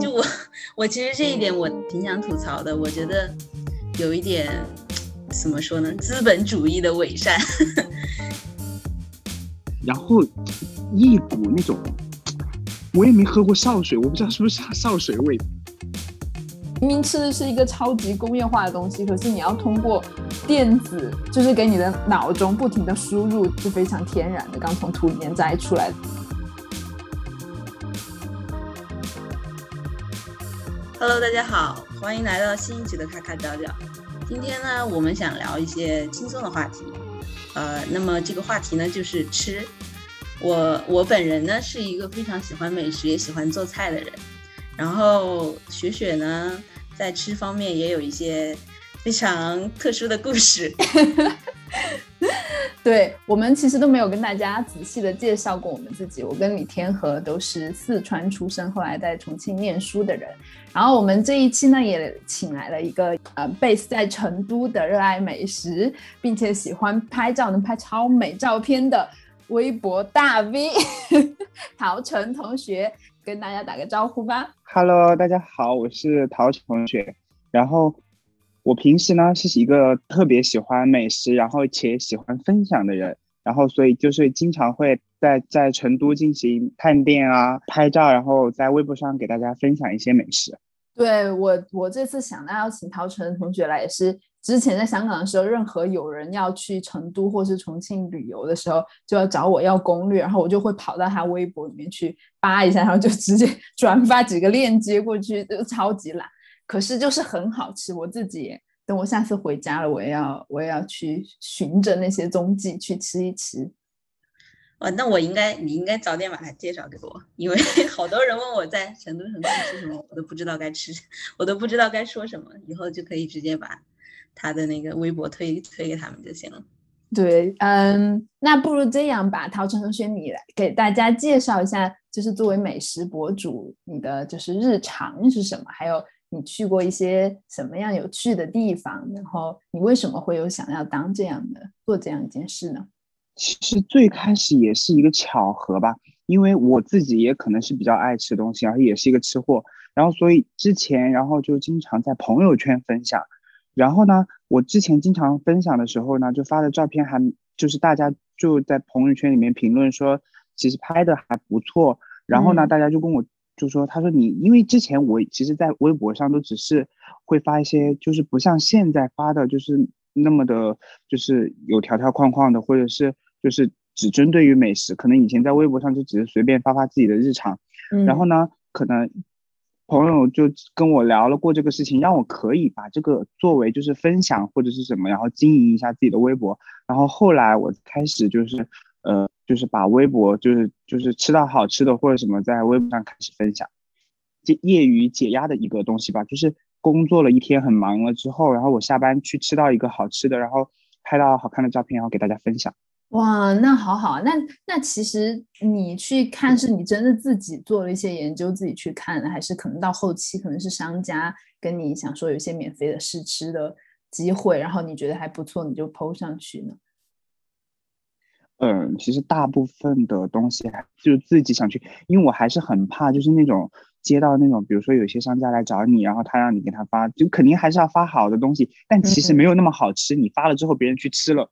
就我，我其实这一点我挺想吐槽的。我觉得有一点怎么说呢？资本主义的伪善。然后一股那种，我也没喝过潲水，我不知道是不是潲水味。明明吃的是一个超级工业化的东西，可是你要通过电子，就是给你的脑中不停的输入，是非常天然的，刚从土里面摘出来的。Hello，大家好，欢迎来到新一期的咔咔角角。今天呢，我们想聊一些轻松的话题。呃，那么这个话题呢，就是吃。我我本人呢，是一个非常喜欢美食，也喜欢做菜的人。然后雪雪呢，在吃方面也有一些非常特殊的故事。对我们其实都没有跟大家仔细的介绍过我们自己。我跟李天河都是四川出生，后来在重庆念书的人。然后我们这一期呢，也请来了一个呃，base 在成都的热爱美食，并且喜欢拍照，能拍超美照片的微博大 V 陶晨同学。跟大家打个招呼吧。Hello，大家好，我是陶同学。然后我平时呢是一个特别喜欢美食，然后且喜欢分享的人。然后所以就是经常会在在成都进行探店啊、拍照，然后在微博上给大家分享一些美食。对我，我这次想到要请陶晨同学来也是。之前在香港的时候，任何有人要去成都或是重庆旅游的时候，就要找我要攻略，然后我就会跑到他微博里面去扒一下，然后就直接 转发几个链接过去，就超级懒。可是就是很好吃，我自己等我下次回家了，我也要我也要去寻着那些踪迹去吃一吃。哦，那我应该你应该早点把它介绍给我，因为 好多人问我在成都成都吃什么，我都不知道该吃，我都不知道该说什么，以后就可以直接把。他的那个微博推推给他们就行了。对，嗯，那不如这样吧，陶晨同学，你来给大家介绍一下，就是作为美食博主，你的就是日常是什么？还有你去过一些什么样有趣的地方？然后你为什么会有想要当这样的做这样一件事呢？其实最开始也是一个巧合吧，因为我自己也可能是比较爱吃东西，而且也是一个吃货，然后所以之前然后就经常在朋友圈分享。然后呢，我之前经常分享的时候呢，就发的照片还就是大家就在朋友圈里面评论说，其实拍的还不错。然后呢，大家就跟我就说，他说你因为之前我其实，在微博上都只是会发一些，就是不像现在发的，就是那么的，就是有条条框框的，或者是就是只针对于美食。可能以前在微博上就只是随便发发自己的日常。然后呢，可能。朋友就跟我聊了过这个事情，让我可以把这个作为就是分享或者是什么，然后经营一下自己的微博。然后后来我开始就是，呃，就是把微博就是就是吃到好吃的或者什么，在微博上开始分享，解业余解压的一个东西吧。就是工作了一天很忙了之后，然后我下班去吃到一个好吃的，然后拍到好看的照片，然后给大家分享。哇，那好好，那那其实你去看，是你真的自己做了一些研究，自己去看，还是可能到后期可能是商家跟你想说有一些免费的试吃的机会，然后你觉得还不错，你就 PO 上去呢？嗯，其实大部分的东西就是自己想去，因为我还是很怕，就是那种接到那种，比如说有些商家来找你，然后他让你给他发，就肯定还是要发好的东西，但其实没有那么好吃，你发了之后别人去吃了。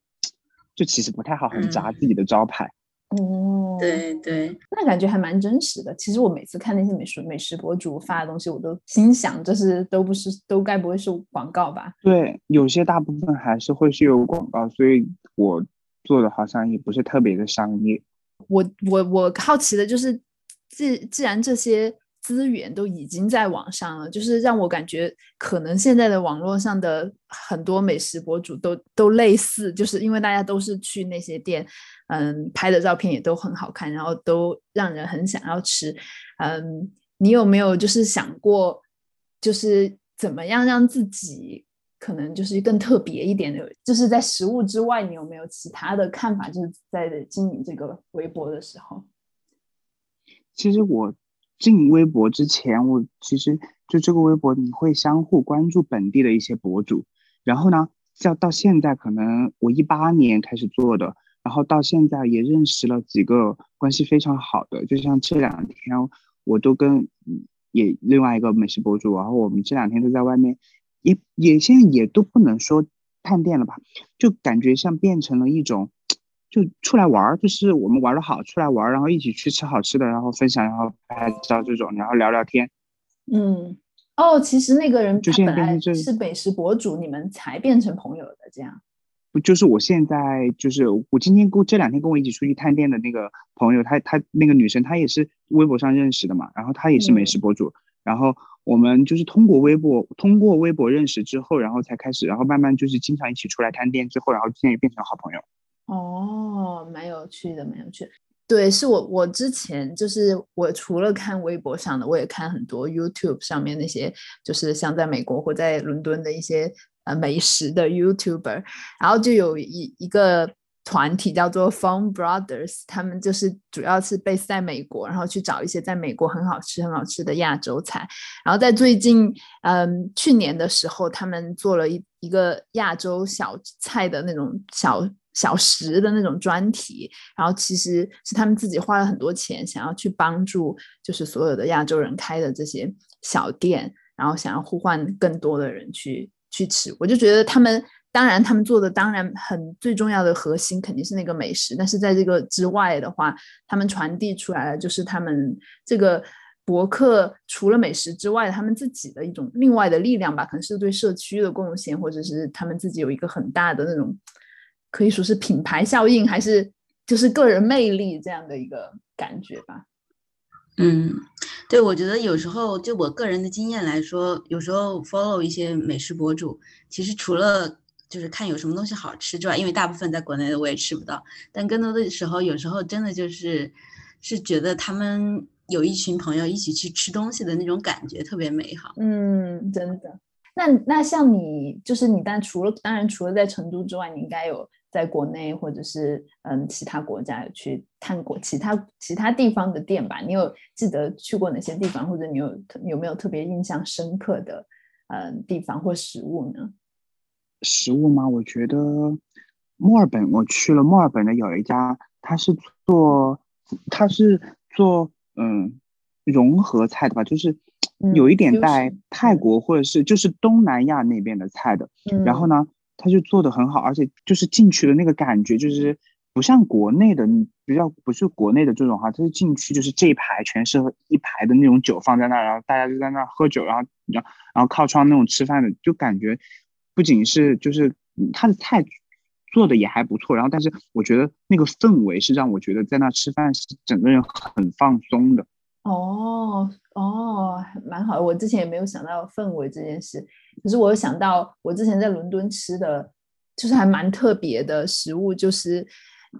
就其实不太好，很砸自己的招牌。哦，对对，那感觉还蛮真实的。其实我每次看那些美食美食博主发的东西，我都心想，这是都不是都该不会是广告吧？对，有些大部分还是会是有广告，所以我做的好像也不是特别的商业。我我我好奇的就是，既既然这些。资源都已经在网上了，就是让我感觉可能现在的网络上的很多美食博主都都类似，就是因为大家都是去那些店，嗯，拍的照片也都很好看，然后都让人很想要吃。嗯，你有没有就是想过，就是怎么样让自己可能就是更特别一点的，就是在食物之外，你有没有其他的看法？就是在经营这个微博的时候，其实我。进微博之前，我其实就这个微博，你会相互关注本地的一些博主。然后呢，到到现在，可能我一八年开始做的，然后到现在也认识了几个关系非常好的，就像这两天我都跟也另外一个美食博主，然后我们这两天都在外面，也也现在也都不能说探店了吧，就感觉像变成了一种，就出来玩儿，就是我们玩的好，出来玩儿，然后一起去吃好吃的，然后分享，然后拍照这种，然后聊聊天。嗯，哦，其实那个人就他本来是美食博主，你们才变成朋友的这样。不就是我现在就是我今天跟我这两天跟我一起出去探店的那个朋友，她她那个女生她也是微博上认识的嘛，然后她也是美食博主，然后我们就是通过微博通过微博认识之后，然后才开始，然后慢慢就是经常一起出来探店之后，然后现在也变成好朋友。哦，蛮有趣的，蛮有趣。对，是我我之前就是我除了看微博上的，我也看很多 YouTube 上面那些，就是像在美国或在伦敦的一些呃美食的 YouTuber，然后就有一一个团体叫做 Fun Brothers，他们就是主要是 base 在美国，然后去找一些在美国很好吃很好吃的亚洲菜，然后在最近嗯去年的时候，他们做了一一个亚洲小菜的那种小。小食的那种专题，然后其实是他们自己花了很多钱，想要去帮助，就是所有的亚洲人开的这些小店，然后想要呼唤更多的人去去吃。我就觉得他们，当然他们做的当然很最重要的核心肯定是那个美食，但是在这个之外的话，他们传递出来的就是他们这个博客除了美食之外，他们自己的一种另外的力量吧，可能是对社区的贡献，或者是他们自己有一个很大的那种。可以说是品牌效应，还是就是个人魅力这样的一个感觉吧。嗯，对，我觉得有时候就我个人的经验来说，有时候 follow 一些美食博主，其实除了就是看有什么东西好吃之外，因为大部分在国内的我也吃不到，但更多的时候，有时候真的就是是觉得他们有一群朋友一起去吃东西的那种感觉特别美好。嗯，真的。那那像你，就是你，但除了当然除了在成都之外，你应该有。在国内或者是嗯其他国家有去探过其他其他地方的店吧？你有记得去过哪些地方，或者你有有没有特别印象深刻的嗯地方或食物呢？食物吗？我觉得墨尔本我去了墨尔本的有一家，他是做他是做嗯融合菜的吧，就是有一点带泰国或者是就是东南亚那边的菜的，然后呢。他就做的很好，而且就是进去的那个感觉，就是不像国内的，比较不是国内的这种哈，就是进去就是这一排全是一排的那种酒放在那儿，然后大家就在那儿喝酒，然后然后然后靠窗那种吃饭的，就感觉不仅是就是他的菜做的也还不错，然后但是我觉得那个氛围是让我觉得在那吃饭是整个人很放松的。哦哦，蛮好。我之前也没有想到氛围这件事，可是我有想到我之前在伦敦吃的，就是还蛮特别的食物，就是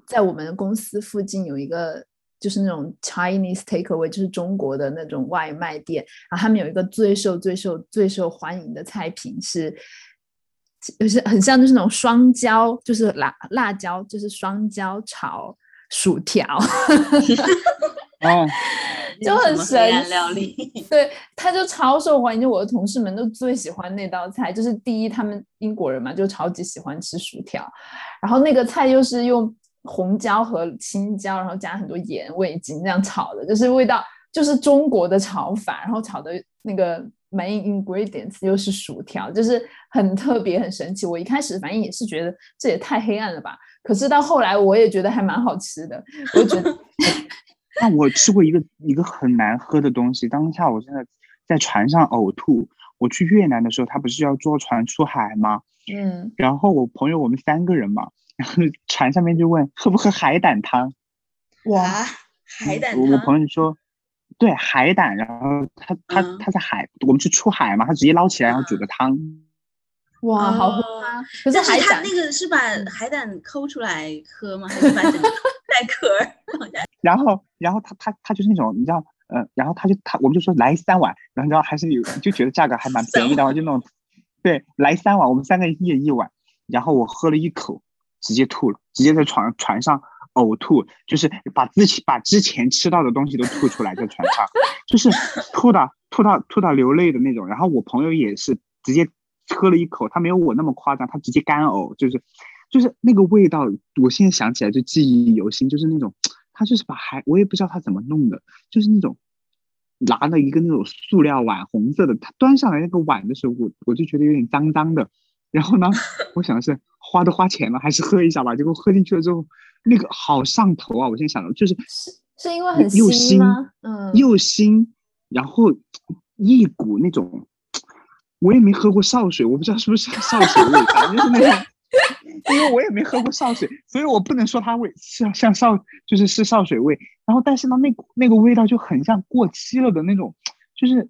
在我们公司附近有一个，就是那种 Chinese takeaway，就是中国的那种外卖店，然后他们有一个最受最受最受欢迎的菜品是，就是很像就是那种双椒，就是辣辣椒，就是双椒炒薯条。哦。就很神料理，对，他就超受欢迎，就我的同事们都最喜欢那道菜。就是第一，他们英国人嘛，就超级喜欢吃薯条，然后那个菜又是用红椒和青椒，然后加很多盐、味精这样炒的，就是味道就是中国的炒法，然后炒的那个 main ingredients 又是薯条，就是很特别、很神奇。我一开始反应也是觉得这也太黑暗了吧，可是到后来我也觉得还蛮好吃的，我觉得。那我吃过一个一个很难喝的东西，当下我真的在船上呕吐。我去越南的时候，他不是要坐船出海吗？嗯。然后我朋友我们三个人嘛，然后船上面就问喝不喝海胆汤。哇，海胆汤。我朋友说，对海胆，然后他他他在海，我们去出海嘛，他直接捞起来然后煮的汤。哇，好喝吗？可是海胆那个是把海胆抠出来喝吗？还是把整个 带壳？然后，然后他他他就是那种你知道，呃，然后他就他我们就说来三碗，然后你知道还是有就觉得价格还蛮便宜的，就那种，对，来三碗，我们三个人一人一碗，然后我喝了一口，直接吐了，直接在船船上呕吐，就是把自己把之前吃到的东西都吐出来在船上，就是吐到吐到吐到流泪的那种。然后我朋友也是直接喝了一口，他没有我那么夸张，他直接干呕，就是。就是那个味道，我现在想起来就记忆犹新，就是那种他就是把海，我也不知道他怎么弄的，就是那种拿了一个那种塑料碗，红色的，他端上来那个碗的时候，我我就觉得有点脏脏的。然后呢，我想的是花都花钱了，还是喝一下吧。结果喝进去了之后，那个好上头啊！我现在想的就是是是因为很又腥吗？嗯，又腥，然后一股那种，我也没喝过潲水，我不知道是不是潲水味，反正就是那种，因为我也没喝过潲水，所以我不能说它味像像潲，就是是潲水味。然后但是呢，那那个味道就很像过期了的那种，就是。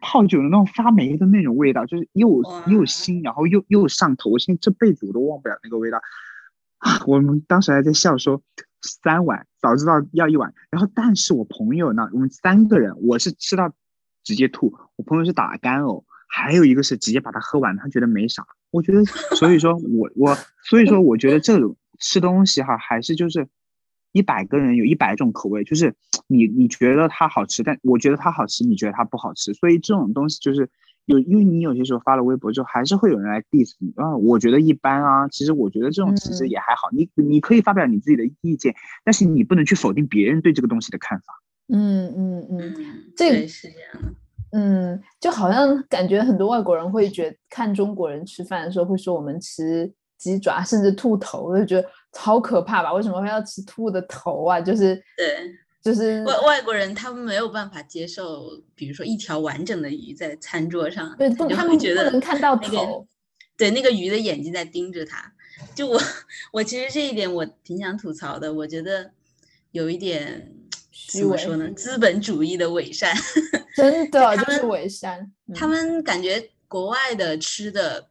泡酒的那种发霉的那种味道，就是又又腥，然后又又上头。我现在这辈子我都忘不了那个味道啊！我们当时还在笑说三碗，早知道要一碗。然后，但是我朋友呢，我们三个人，我是吃到直接吐，我朋友是打干呕，还有一个是直接把它喝完，他觉得没啥。我觉得，所以说我我所以说我觉得这种吃东西哈，还是就是。一百个人有一百种口味，就是你你觉得它好吃，但我觉得它好吃，你觉得它不好吃，所以这种东西就是有，因为你有些时候发了微博之后，还是会有人来 diss 你啊。我觉得一般啊，其实我觉得这种其实也还好，你你可以发表你自己的意见，但是你不能去否定别人对这个东西的看法。嗯嗯嗯，这个是这样的。嗯，就好像感觉很多外国人会觉得看中国人吃饭的时候会说我们吃鸡爪，甚至兔头，我就觉得。超可怕吧？为什么会要吃兔的头啊？就是对，就是外外国人他们没有办法接受，比如说一条完整的鱼在餐桌上，对，不，他们觉得不能看到头，对，那个鱼的眼睛在盯着他。就我，我其实这一点我挺想吐槽的，我觉得有一点 怎么说呢？资本主义的伪善，真的就是伪善。他们感觉国外的吃的。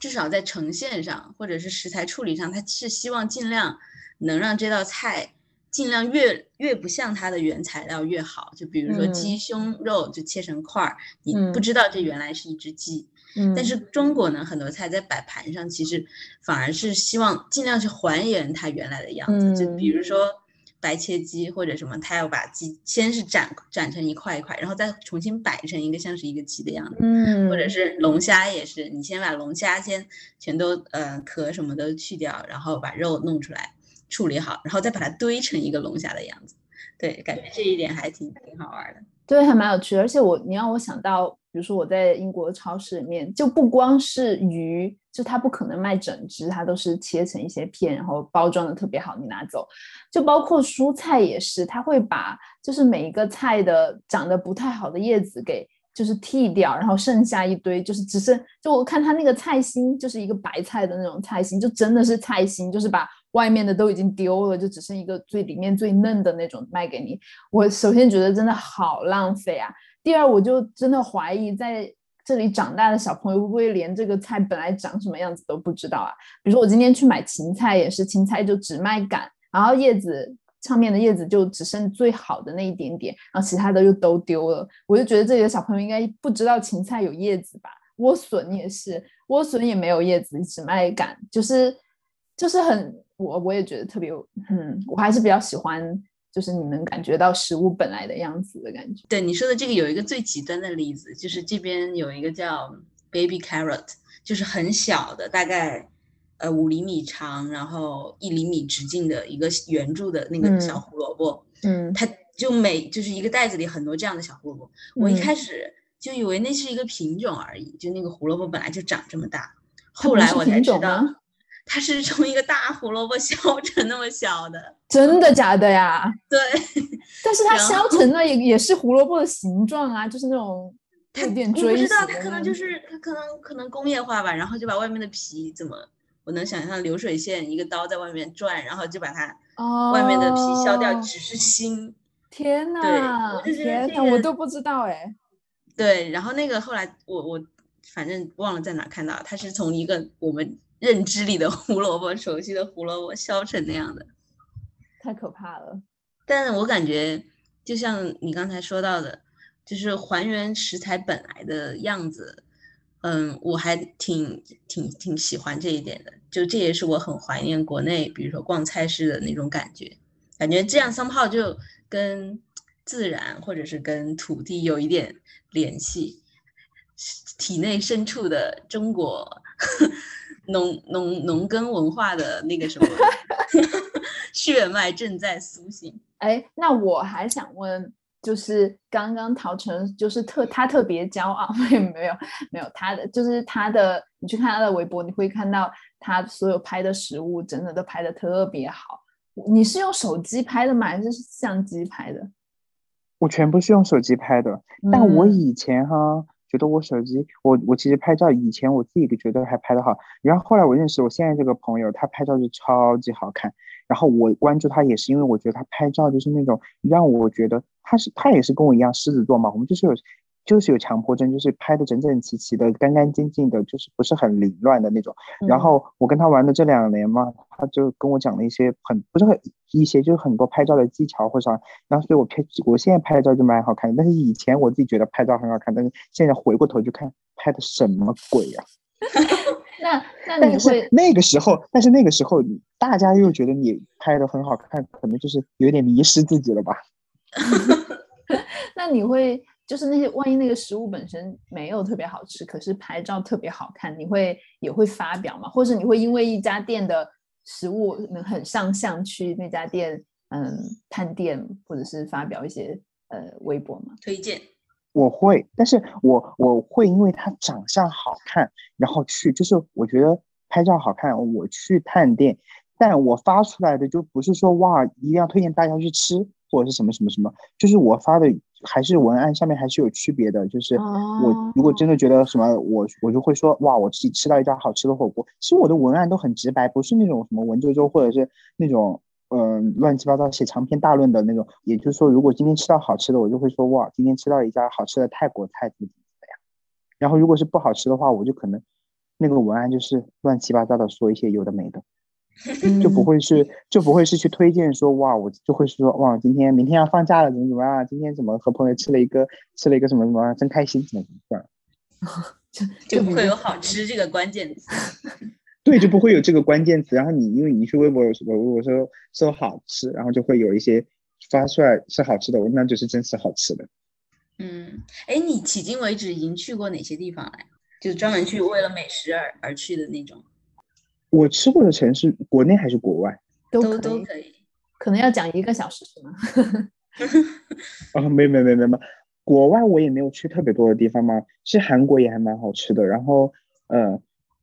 至少在呈现上，或者是食材处理上，他是希望尽量能让这道菜尽量越越不像它的原材料越好。就比如说鸡胸肉就切成块儿，你不知道这原来是一只鸡。嗯。但是中国呢，很多菜在摆盘上其实反而是希望尽量去还原它原来的样子。就比如说。白切鸡或者什么，他要把鸡先是斩斩成一块一块，然后再重新摆成一个像是一个鸡的样子。嗯，或者是龙虾也是，你先把龙虾先全都呃壳什么都去掉，然后把肉弄出来处理好，然后再把它堆成一个龙虾的样子。对，感觉这一点还挺挺好玩的。对，还蛮有趣的。而且我你让我想到，比如说我在英国超市里面，就不光是鱼。就它不可能卖整只，它都是切成一些片，然后包装的特别好，你拿走。就包括蔬菜也是，他会把就是每一个菜的长得不太好的叶子给就是剃掉，然后剩下一堆就是只剩就我看他那个菜心就是一个白菜的那种菜心，就真的是菜心，就是把外面的都已经丢了，就只剩一个最里面最嫩的那种卖给你。我首先觉得真的好浪费啊，第二我就真的怀疑在。这里长大的小朋友会不会连这个菜本来长什么样子都不知道啊？比如说我今天去买芹菜，也是芹菜就只卖杆，然后叶子上面的叶子就只剩最好的那一点点，然后其他的就都丢了。我就觉得这里的小朋友应该不知道芹菜有叶子吧？莴笋也是，莴笋也没有叶子，只卖杆，就是就是很我我也觉得特别，嗯，我还是比较喜欢。就是你能感觉到食物本来的样子的感觉。对你说的这个有一个最极端的例子，就是这边有一个叫 baby carrot，就是很小的，大概呃五厘米长，然后一厘米直径的一个圆柱的那个小胡萝卜。嗯，它就每就是一个袋子里很多这样的小胡萝卜。我一开始就以为那是一个品种而已，就那个胡萝卜本来就长这么大，后来我才知道。它是从一个大胡萝卜削成那么小的，真的假的呀？对，但是它削成的也也是胡萝卜的形状啊，就是那种有点锥我。不知道，它可能就是它可能可能工业化吧，然后就把外面的皮怎么，我能想象流水线一个刀在外面转，然后就把它外面的皮削掉，只是心。天呐，天呐，我都不知道哎。对，然后那个后来我我反正忘了在哪看到，它是从一个我们。认知里的 胡萝卜，熟悉的胡萝卜削成那样的，太可怕了。但我感觉，就像你刚才说到的，就是还原食材本来的样子，嗯，我还挺挺挺喜欢这一点的。就这也是我很怀念国内，比如说逛菜市的那种感觉，感觉这样三炮就跟自然或者是跟土地有一点联系，体内深处的中国。农农农耕文化的那个什么 血脉正在苏醒。哎，那我还想问，就是刚刚陶晨就是特他特别骄傲，没有没有没有他的就是他的，你去看他的微博，你会看到他所有拍的食物真的都拍的特别好。你是用手机拍的吗？还是相机拍的？我全部是用手机拍的，但我以前哈觉得我手机，我我其实拍照以前我自己觉得还拍的好，然后后来我认识我现在这个朋友，他拍照就超级好看，然后我关注他也是因为我觉得他拍照就是那种让我觉得他是他也是跟我一样狮子座嘛，我们就是有。就是有强迫症，就是拍的整整齐齐的、干干净净的，就是不是很凌乱的那种。然后我跟他玩的这两年嘛，他就跟我讲了一些很不是很一些，就是很多拍照的技巧或者啥。然后所以我拍，我现在拍照就蛮好看的。但是以前我自己觉得拍照很好看，但是现在回过头去看，拍的什么鬼呀？那那你会那个时候，但是那个时候大家又觉得你拍的很好看，可能就是有点迷失自己了吧？那你会？就是那些万一那个食物本身没有特别好吃，可是拍照特别好看，你会也会发表吗？或者你会因为一家店的食物能很上相去那家店嗯探店，或者是发表一些呃微博吗？推荐我会，但是我我会因为他长相好看，然后去就是我觉得拍照好看，我去探店，但我发出来的就不是说哇一定要推荐大家去吃或者是什么什么什么，就是我发的。还是文案上面还是有区别的，就是我如果真的觉得什么，我我就会说哇，我自己吃到一家好吃的火锅。其实我的文案都很直白，不是那种什么文绉绉或者是那种嗯乱七八糟写长篇大论的那种。也就是说，如果今天吃到好吃的，我就会说哇，今天吃到一家好吃的泰国菜怎么怎么样。然后如果是不好吃的话，我就可能那个文案就是乱七八糟的说一些有的没的。就不会是就不会是去推荐说哇，我就会是说哇，今天明天要放假了，怎么怎么样？今天怎么和朋友吃了一个吃了一个什么什么，真开心，怎么怎么样？就就不会有好吃这个关键词。对，就不会有这个关键词。然后你因为你去微博有什么，如果说说好吃，然后就会有一些发出来是好吃的，那就是真是好吃的。嗯，哎，你迄今为止已经去过哪些地方了？就是专门去为了美食而而去的那种。我吃过的城市，国内还是国外？都都可以，可能要讲一个小时是吗？啊，没没没没没，国外我也没有去特别多的地方嘛。其实韩国也还蛮好吃的，然后呃，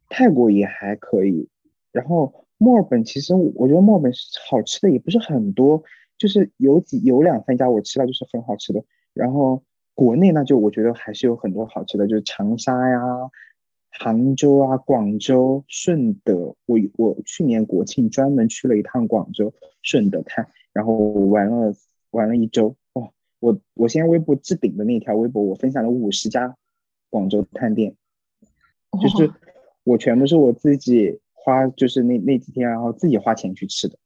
泰国也还可以，然后墨尔本其实我觉得墨尔本好吃的也不是很多，就是有几有两三家我吃到就是很好吃的。然后国内那，就我觉得还是有很多好吃的，就是长沙呀。杭州啊，广州、顺德，我我去年国庆专门去了一趟广州、顺德探，然后玩了玩了一周。哇，我我现在微博置顶的那条微博，我分享了五十家广州探店，就是我全部是我自己花，就是那那几天，然后自己花钱去吃的，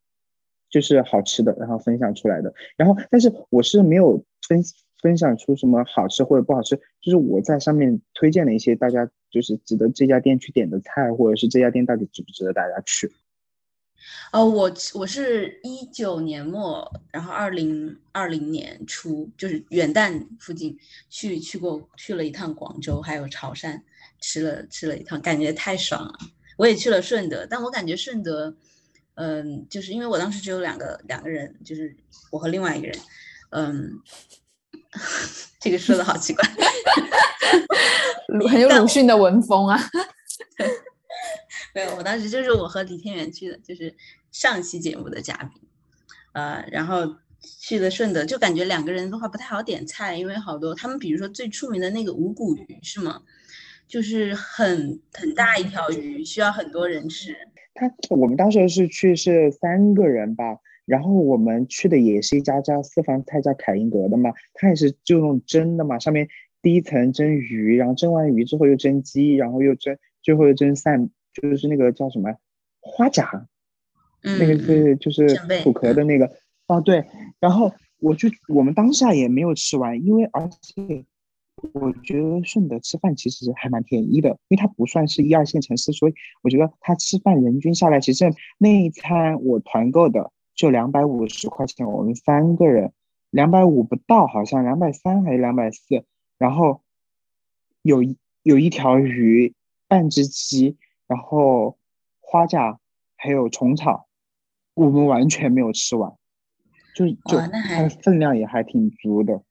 就是好吃的，然后分享出来的。然后，但是我是没有分分享出什么好吃或者不好吃，就是我在上面推荐了一些大家。就是值得这家店去点的菜，或者是这家店到底值不值得大家去？哦，我我是一九年末，然后二零二零年初，就是元旦附近去去过去了一趟广州，还有潮汕，吃了吃了一趟，感觉太爽了。我也去了顺德，但我感觉顺德，嗯，就是因为我当时只有两个两个人，就是我和另外一个人，嗯，这个说的好奇怪。很有鲁迅的文风啊！没有，我当时就是我和李天元去的，就是上期节目的嘉宾，呃，然后去的顺德，就感觉两个人的话不太好点菜，因为好多他们，比如说最出名的那个五谷鱼是吗？就是很很大一条鱼，需要很多人吃。他我们当时是去是三个人吧，然后我们去的也是一家叫私房菜，叫凯英阁的嘛，他也是就用蒸的嘛，上面。第一层蒸鱼，然后蒸完鱼之后又蒸鸡，然后又蒸，最后又蒸散，就是那个叫什么花甲，那个是就是土壳的那个哦对，然后我就我们当下也没有吃完，因为而且我觉得顺德吃饭其实还蛮便宜的，因为它不算是一二线城市，所以我觉得它吃饭人均下来，其实那一餐我团购的就两百五十块钱，我们三个人两百五不到，好像两百三还是两百四。然后有一有一条鱼，半只鸡，然后花甲还有虫草，我们完全没有吃完，就就分量也还挺足的。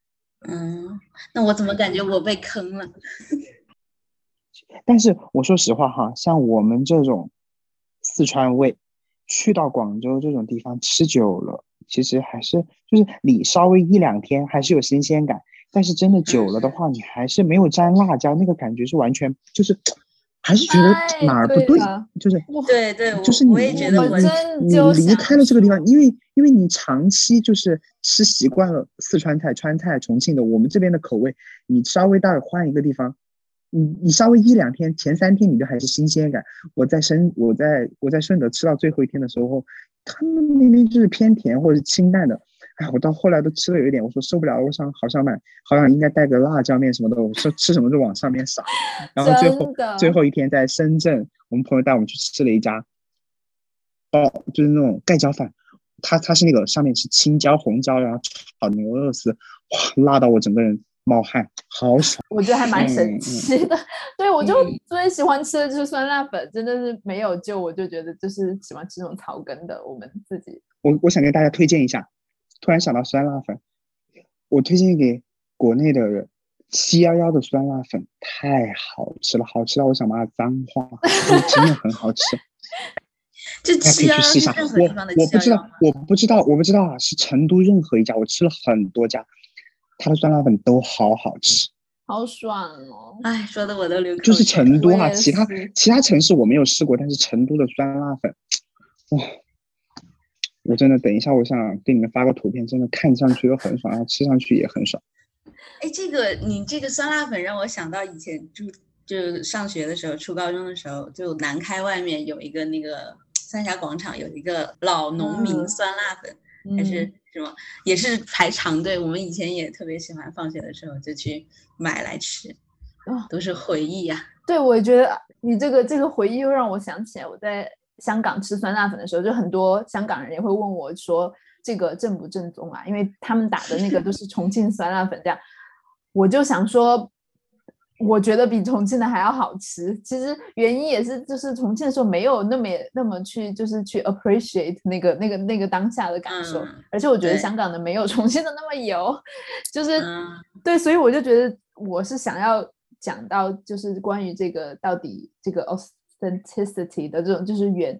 嗯，那我怎么感觉我被坑了？但是我说实话哈，像我们这种四川胃，去到广州这种地方吃久了，其实还是就是你稍微一两天还是有新鲜感，但是真的久了的话，你还是没有沾辣椒，那个感觉是完全就是还是觉得哎哪儿不对对，就是对对，我就是你我也觉得我我真你离开了这个地方，因为因为你长期就是吃习惯了四川菜、川菜、重庆的，我们这边的口味，你稍微待会儿换一个地方，你你稍微一两天，前三天你都还是新鲜感。我在深我在我在顺德吃到最后一天的时候，他们明明就是偏甜或者是清淡的，哎，我到后来都吃的有一点，我说受不了了，我想好想买，好想应该带个辣椒面什么的，我说吃什么就往上面撒，然后最后最后一天在深圳，我们朋友带我们去吃了一家。包就是那种盖浇饭，它它是那个上面是青椒、红椒，然后炒牛肉丝，哇，辣到我整个人冒汗，好爽。我觉得还蛮神奇的。对，我就嗯最喜欢吃的就是酸辣粉，真的是没有救，我就觉得就是喜欢吃那种草根的，我们自己。我我想给大家推荐一下，突然想到酸辣粉，我推荐给国内的人，七幺幺的酸辣粉太好吃了，好吃到我想骂脏话，真的很好吃。这大家可七幺幺以去试一下。是任何地方的我我不知道我不知道，我不知道啊，是成都任何一家，我吃了很多家，它的酸辣粉都好好吃。好爽哦！哎，说的我都流口就是成都啊，其他其他城市我没有试过，但是成都的酸辣粉，哇，我真的等一下，我想给你们发个图片，真的看上去都很爽，然后吃上去也很爽。哎，这个你这个酸辣粉让我想到以前就就上学的时候，初高中的时候，就南开外面有一个那个三峡广场有一个老农民嗯酸辣粉，还是嗯什么，也是排长队。我们以前也特别喜欢，放学的时候就去买来吃，哦都是回忆呀、对，我觉得你这个这个回忆又让我想起来，我在香港吃酸辣粉的时候，就很多香港人也会问我说这个正不正宗啊？因为他们打的那个都是重庆酸辣粉，这样我就想说，我觉得比重庆的还要好吃。其实原因也是，就是重庆的时候没有那么那么去就是去 appreciate 那个那个那个当下的感受，嗯而且我觉得香港的没有重庆的那么油，就是。嗯对，所以我就觉得我是想要讲到，就是关于这个到底这个 authenticity 的这种，就是原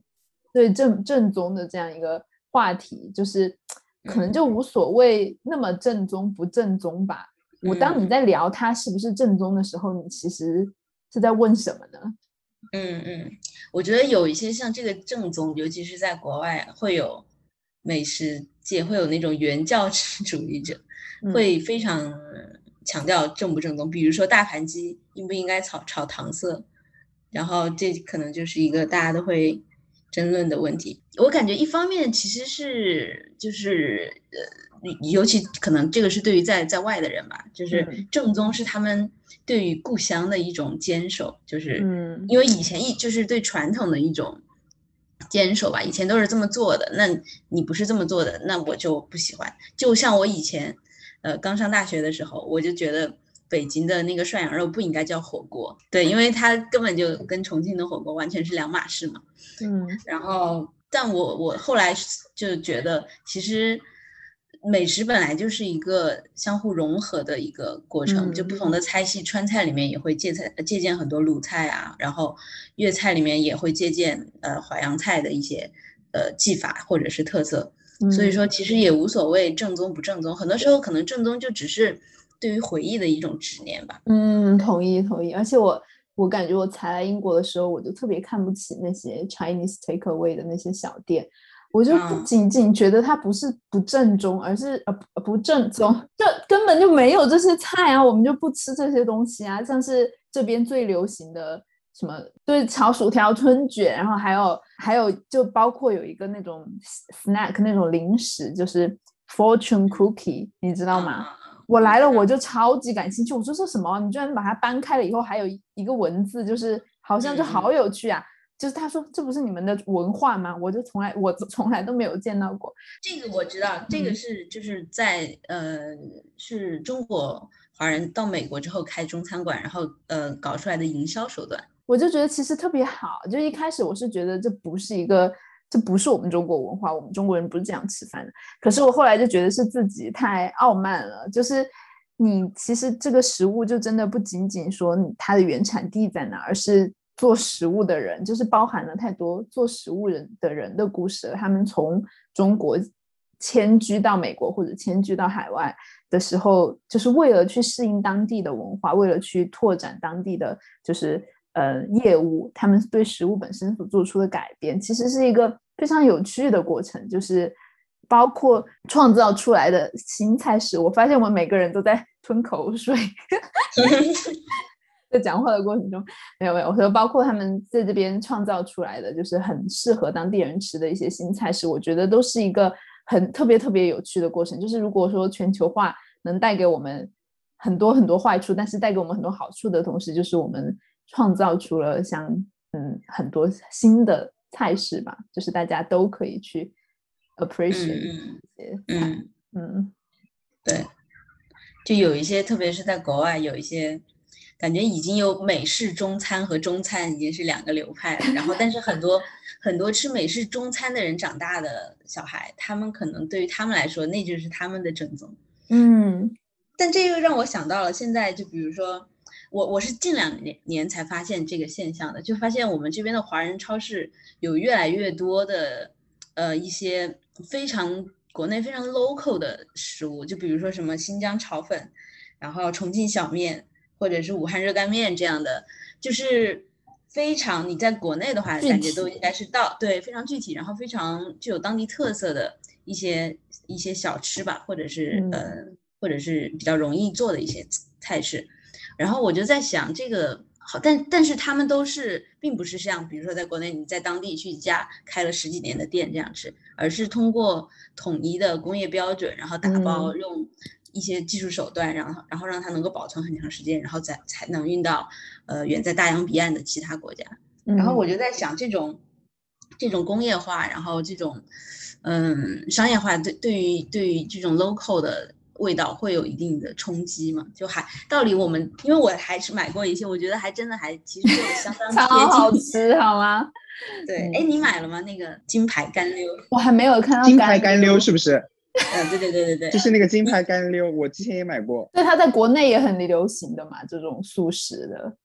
对正正宗的这样一个话题，就是可能就无所谓那么正宗不正宗吧。我当你嗯在聊它是不是正宗的时候，你其实是在问什么呢？嗯嗯，我觉得有一些像这个正宗，尤其是在国外，会有美食界会有那种原教旨主义者，嗯会非常强调正不正宗。比如说大盘鸡应不应该炒炒糖色，然后这可能就是一个大家都会争论的问题。我感觉一方面其实是就是呃，尤其可能这个是对于在在外的人吧，就是嗯正宗是他们对于故乡的一种坚守，就是嗯因为以前一就是对传统的一种坚守吧，以前都是这么做的，那你不是这么做的，那我就不喜欢。就像我以前，呃，刚上大学的时候，我就觉得北京的那个涮羊肉不应该叫火锅，对，因为它根本就跟重庆的火锅完全是两码事嘛。嗯然后，但我我后来就觉得，其实美食本来就是一个相互融合的一个过程，就不同的菜系，川菜里面也会借菜借鉴很多鲁菜啊，然后粤菜里面也会借鉴呃淮扬菜的一些呃技法或者是特色，所以嗯。说其实也无所谓正宗不正宗，很多时候可能正宗就只是对于回忆的一种执念吧。嗯，同意同意，而且我我感觉我才来英国的时候，我就特别看不起那些 Chinese takeaway 的那些小店，我就不嗯仅仅觉得它不是不正宗，而是呃不不正宗，就根本就没有这些菜啊，我们就不吃这些东西啊，像是这边最流行的。什么对炒薯条、春卷，然后还有还有就包括有一个那种 snack 那种零食，就是 fortune cookie，你知道吗？嗯？我来了，我就超级感兴趣。我说这什么？你居然把它搬开了以后，还有一一个文字，就是好像就嗯好有趣啊！就是他说这不是你们的文化吗？我就从来我从来都没有见到过。这个我知道，这个嗯是就是在呃是中国华人到美国之后开中餐馆，然后呃搞出来的营销手段。我就觉得其实特别好。就一开始我是觉得这不是一个，这不是我们中国文化，我们中国人不是这样吃饭的。可是我后来就觉得是自己太傲慢了，就是你其实这个食物就真的不仅仅说它的原产地在哪，而是做食物的人，就是包含了太多做食物人的人的故事。他们从中国迁居到美国或者迁居到海外。的时候，就是为了去适应当地的文化，为了去拓展当地的就是呃业务，他们对食物本身所做出的改变，其实是一个非常有趣的过程。就是包括创造出来的新菜式，我发现我们每个人都在吞口水，在讲话的过程中，没有没有，我说包括他们在这边创造出来的，就是很适合当地人吃的一些新菜式，我觉得都是一个。很特别特别有趣的过程，就是如果说全球化能带给我们很多很多坏处，但是带给我们很多好处的同时，就是我们创造出了像嗯很多新的菜式吧，就是大家都可以去 appreciate 嗯嗯。嗯，对，就有一些，特别是在国外，有一些感觉已经有美式中餐和中餐已经是两个流派了，然后但是很多。很多吃美式中餐的人长大的小孩，他们可能对于他们来说，那就是他们的正宗。嗯，但这又让我想到了现在，就比如说我，我是近两年年才发现这个现象的，就发现我们这边的华人超市有越来越多的呃一些非常国内非常 local 的食物，就比如说什么新疆炒粉，然后重庆小面，或者是武汉热干面这样的，就是。非常，你在国内的话，感觉都应该是到对非常具体，然后非常具有当地特色的一些一些小吃吧，或者是呃，或者是比较容易做的一些菜式。然后我就在想，这个好，但但是他们都是，并不是像比如说在国内你在当地去一家开了十几年的店这样吃，而是通过统一的工业标准，然后打包用。一些技术手段，然后然后让它能够保存很长时间，然后再才能运到呃远在大洋彼岸的其他国家。然后我就在想，这种这种工业化，然后这种嗯商业化，对对于对于这种 local 的味道会有一定的冲击嘛？就还道理我们，因为我还是买过一些，我觉得还真的还其实相当超好吃，好吗？对，哎，你买了吗？那个金牌干溜，我还没有看到金牌干溜是不是？嗯，对对对对对，就是那个金牌干溜，我之前也买过。对，它在国内也很流行的嘛，这种速食的。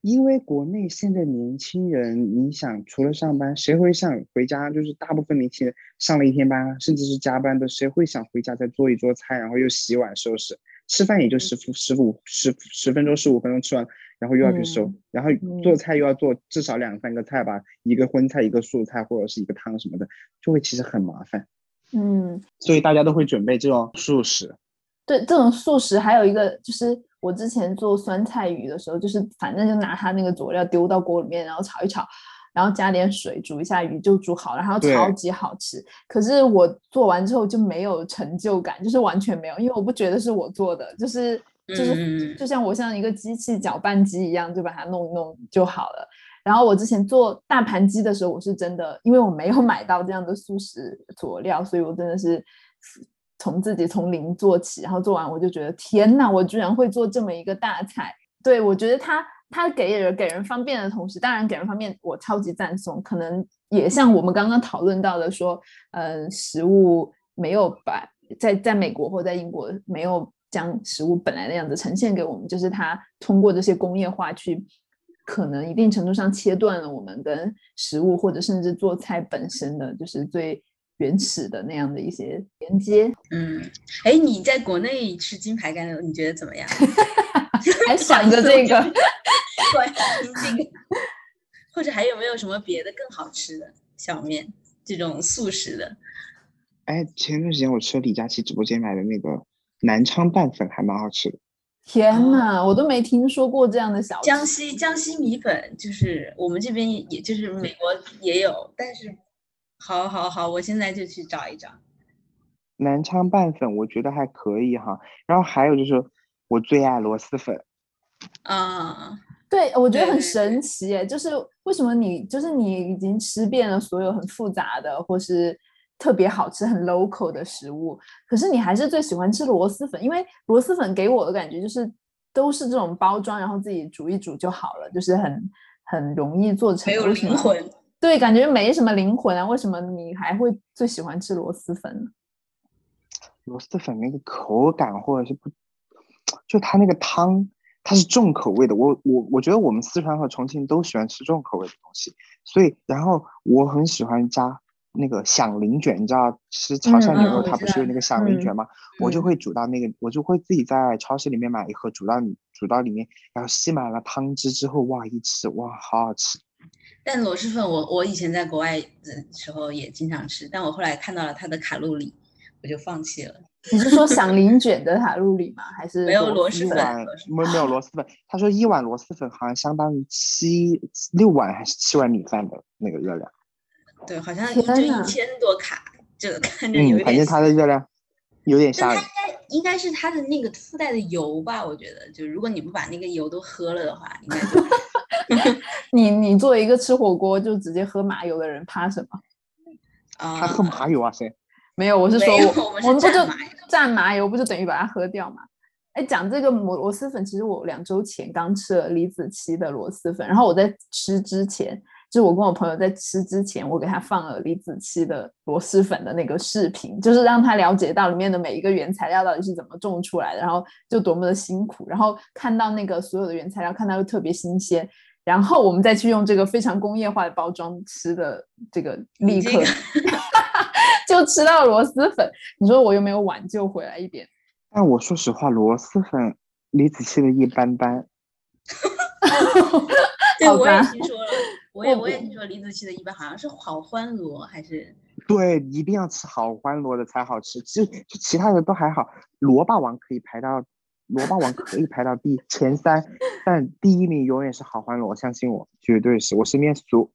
因为国内现在年轻人，你想除了上班，谁会想回家？就是大部分年轻人上了一天班，甚至是加班的，谁会想回家再做一桌菜，然后又洗碗收拾？吃饭也就十十五十十分钟十五分钟吃完，然后又要去收，然后做菜又要做至少两三个菜吧，一个荤菜，一个素菜，或者是一个汤什么的，就会其实很麻烦。嗯，所以大家都会准备这种素食。对，这种素食还有一个就是，我之前做酸菜鱼的时候，就是反正就拿它那个佐料丢到锅里面，然后炒一炒，然后加点水煮一下鱼就煮好了，然后超级好吃。可是我做完之后就没有成就感，就是完全没有，因为我不觉得是我做的，就是就是就像我像一个机器搅拌机一样，就把它弄一弄就好了。然后我之前做大盘鸡的时候，我是真的，因为我没有买到这样的素食佐料，所以我真的是从自己从零做起。然后做完我就觉得天呐，我居然会做这么一个大菜！对我觉得它它给人给人方便的同时，当然给人方便我超级赞颂。可能也像我们刚刚讨论到的说，嗯，食物没有把在在美国或在英国没有将食物本来的样子呈现给我们，就是它通过这些工业化去。可能一定程度上切断了我们跟食物或者甚至做菜本身的就是最原始的那样的一些连接。嗯，哎，你在国内吃金牌干溜，你觉得怎么样？还想着这个，这个，或者还有没有什么别的更好吃的小面？这种速食的？哎，前段时间我吃了李佳琦直播间买的那个南昌拌粉，还蛮好吃的。天呐，我都没听说过这样的小吃江西江西米粉，就是我们这边也就是美国也有，但是，好好好，我现在就去找一找。南昌拌粉我觉得还可以哈，然后还有就是我最爱螺蛳粉。啊，对，我觉得很神奇诶，就是为什么你就是你已经吃遍了所有很复杂的或是。特别好吃、很 local 的食物，可是你还是最喜欢吃螺蛳粉，因为螺蛳粉给我的感觉就是都是这种包装，然后自己煮一煮就好了，就是很很容易做成，没有灵魂。对，感觉没什么灵魂啊。为什么你还会最喜欢吃螺蛳粉呢？螺蛳粉那个口感，或者是不，就它那个汤，它是重口味的。我我我觉得我们四川和重庆都喜欢吃重口味的东西，所以然后我很喜欢加那个响铃卷，你知道吃潮汕牛肉它不是有那个响铃卷吗？我就会煮到那个，我就会自己在超市里面买一盒，煮到煮到里面，然后吸满了汤汁之后，哇一吃，哇好好吃。但螺蛳粉我我以前在国外的时候也经常吃，但我后来看到了它的卡路里。我就放弃了。你是说响铃卷的卡路里吗？还是没有螺蛳粉？没没有螺蛳粉。他说一碗螺蛳粉好像相当于七六碗还是七碗米饭的那个热量。对，好像就一千多卡，就看着有点。反正它的热量有点吓人。应该应该是它的那个附带的油吧？我觉得，就如果你不把那个油都喝了的话，应该。你你作为一个吃火锅就直接喝麻油的人，怕什么？啊，他喝麻油啊？谁？没有，我是说，我我们不就蘸麻油，不就等于把它喝掉吗？哎，讲这个螺螺蛳粉，其实我两周前刚吃了李子柒的螺蛳粉，然后我在吃之前，就是我跟我朋友在吃之前，我给他放了李子柒的螺蛳粉的那个视频，就是让他了解到里面的每一个原材料到底是怎么种出来的，然后就多么的辛苦，然后看到那个所有的原材料，看到又特别新鲜。然后我们再去用这个非常工业化的包装吃的这个，立刻就吃到螺蛳粉。你说我有没有挽救回来一点？但我说实话，螺蛳粉李子柒的一般般。对，我也听说了，我也我也听说李子柒的一般，好像是好欢螺还是？对，一定要吃好欢螺的才好吃。其实就其他的都还好，螺霸王可以排到。螺霸王可以排到第前三，但第一名永远是好欢螺，相信我，绝对是我身边所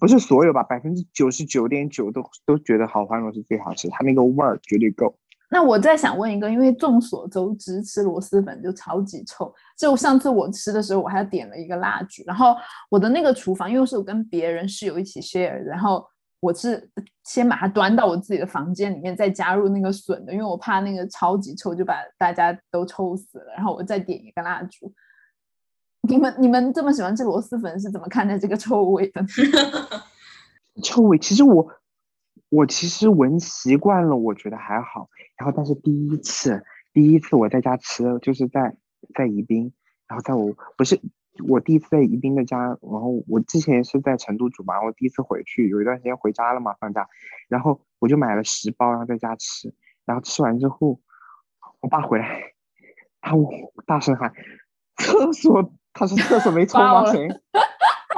不是所有吧，百分之九十九点九都都觉得好欢螺是最好吃，它那个味儿绝对够。那我再想问一个，因为众所周知，吃螺蛳粉就超级臭。就上次我吃的时候，我还点了一个蜡烛，然后我的那个厨房，因为是我跟别人室友一起 share，然后。我是先把它端到我自己的房间里面，再加入那个笋的，因为我怕那个超级臭就把大家都臭死了。然后我再点一个蜡烛。你们你们这么喜欢吃螺蛳粉，是怎么看待这个臭味的？臭味其实我我其实闻习惯了，我觉得还好。然后但是第一次第一次我在家吃，就是在在宜宾，然后在我不是。我第一次在宜宾的家，然后我之前是在成都住嘛，我第一次回去，有一段时间回家了嘛，放假，然后我就买了十包，然后在家吃，然后吃完之后，我爸回来，他大声喊：“ 厕所，他说厕所没 冲吗？谁？”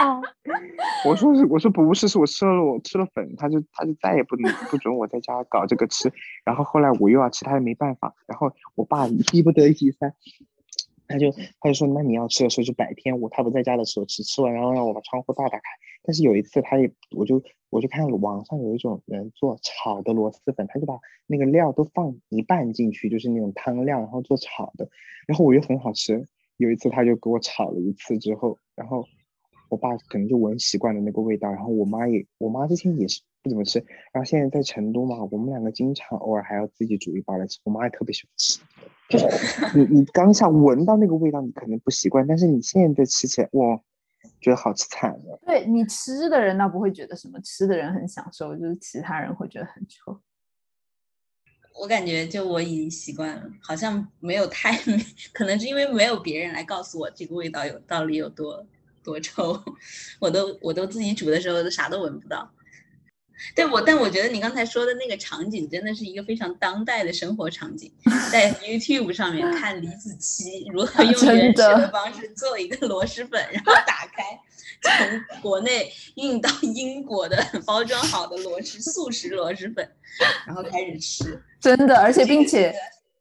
我说是，我说不是，是我吃了我吃了粉，他就他就再也不能不准我在家搞这个吃，然后后来我又要吃，他也没办法，然后我爸逼不得已噻。他就他就说，那你要吃的时候就白天我他不在家的时候吃，吃完然后让我把窗户大打开。但是有一次他也我就我就看网上有一种人做炒的螺蛳粉，他就把那个料都放一半进去，就是那种汤料，然后做炒的，然后我又很好吃。有一次他就给我炒了一次之后，然后我爸可能就闻习惯了那个味道，然后我妈也我妈之前也是不怎么吃，然后现在在成都嘛，我们两个经常偶尔还要自己煮一包来吃，我妈也特别喜欢吃。就是 你你刚想闻到那个味道，你可能不习惯，但是你现在吃起来，哇，觉得好吃惨了。对你吃的人倒不会觉得什么，吃的人很享受，就是其他人会觉得很臭。我感觉就我已经习惯了，好像没有太，可能是因为没有别人来告诉我这个味道有到底有多多臭，我都我都自己煮的时候都啥都闻不到。对我，但我觉得你刚才说的那个场景真的是一个非常当代的生活场景，在 YouTube 上面看李子柒如何用原始的方式做一个螺蛳粉，然后打开从国内运到英国的包装好的螺蛳速食螺蛳粉，然后开始吃，真的，而且并且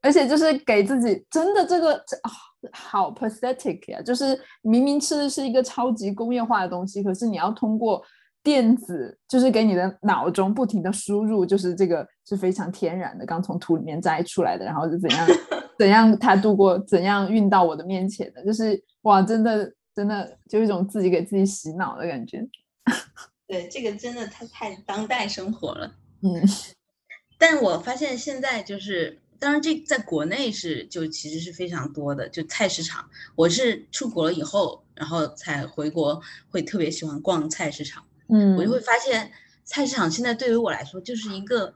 而且就是给自己真的这个啊好 pathetic 呀，就是明明吃的是一个超级工业化的东西，可是你要通过。电子就是给你的脑中不停的输入，就是这个是非常天然的，刚从土里面摘出来的，然后是怎样 怎样它度过，怎样运到我的面前的，就是哇，真的真的就一种自己给自己洗脑的感觉。对，这个真的太太当代生活了。嗯，但我发现现在就是当然这在国内是就其实是非常多的，就菜市场。我是出国了以后，然后才回国，会特别喜欢逛菜市场。嗯，我就会发现菜市场现在对于我来说就是一个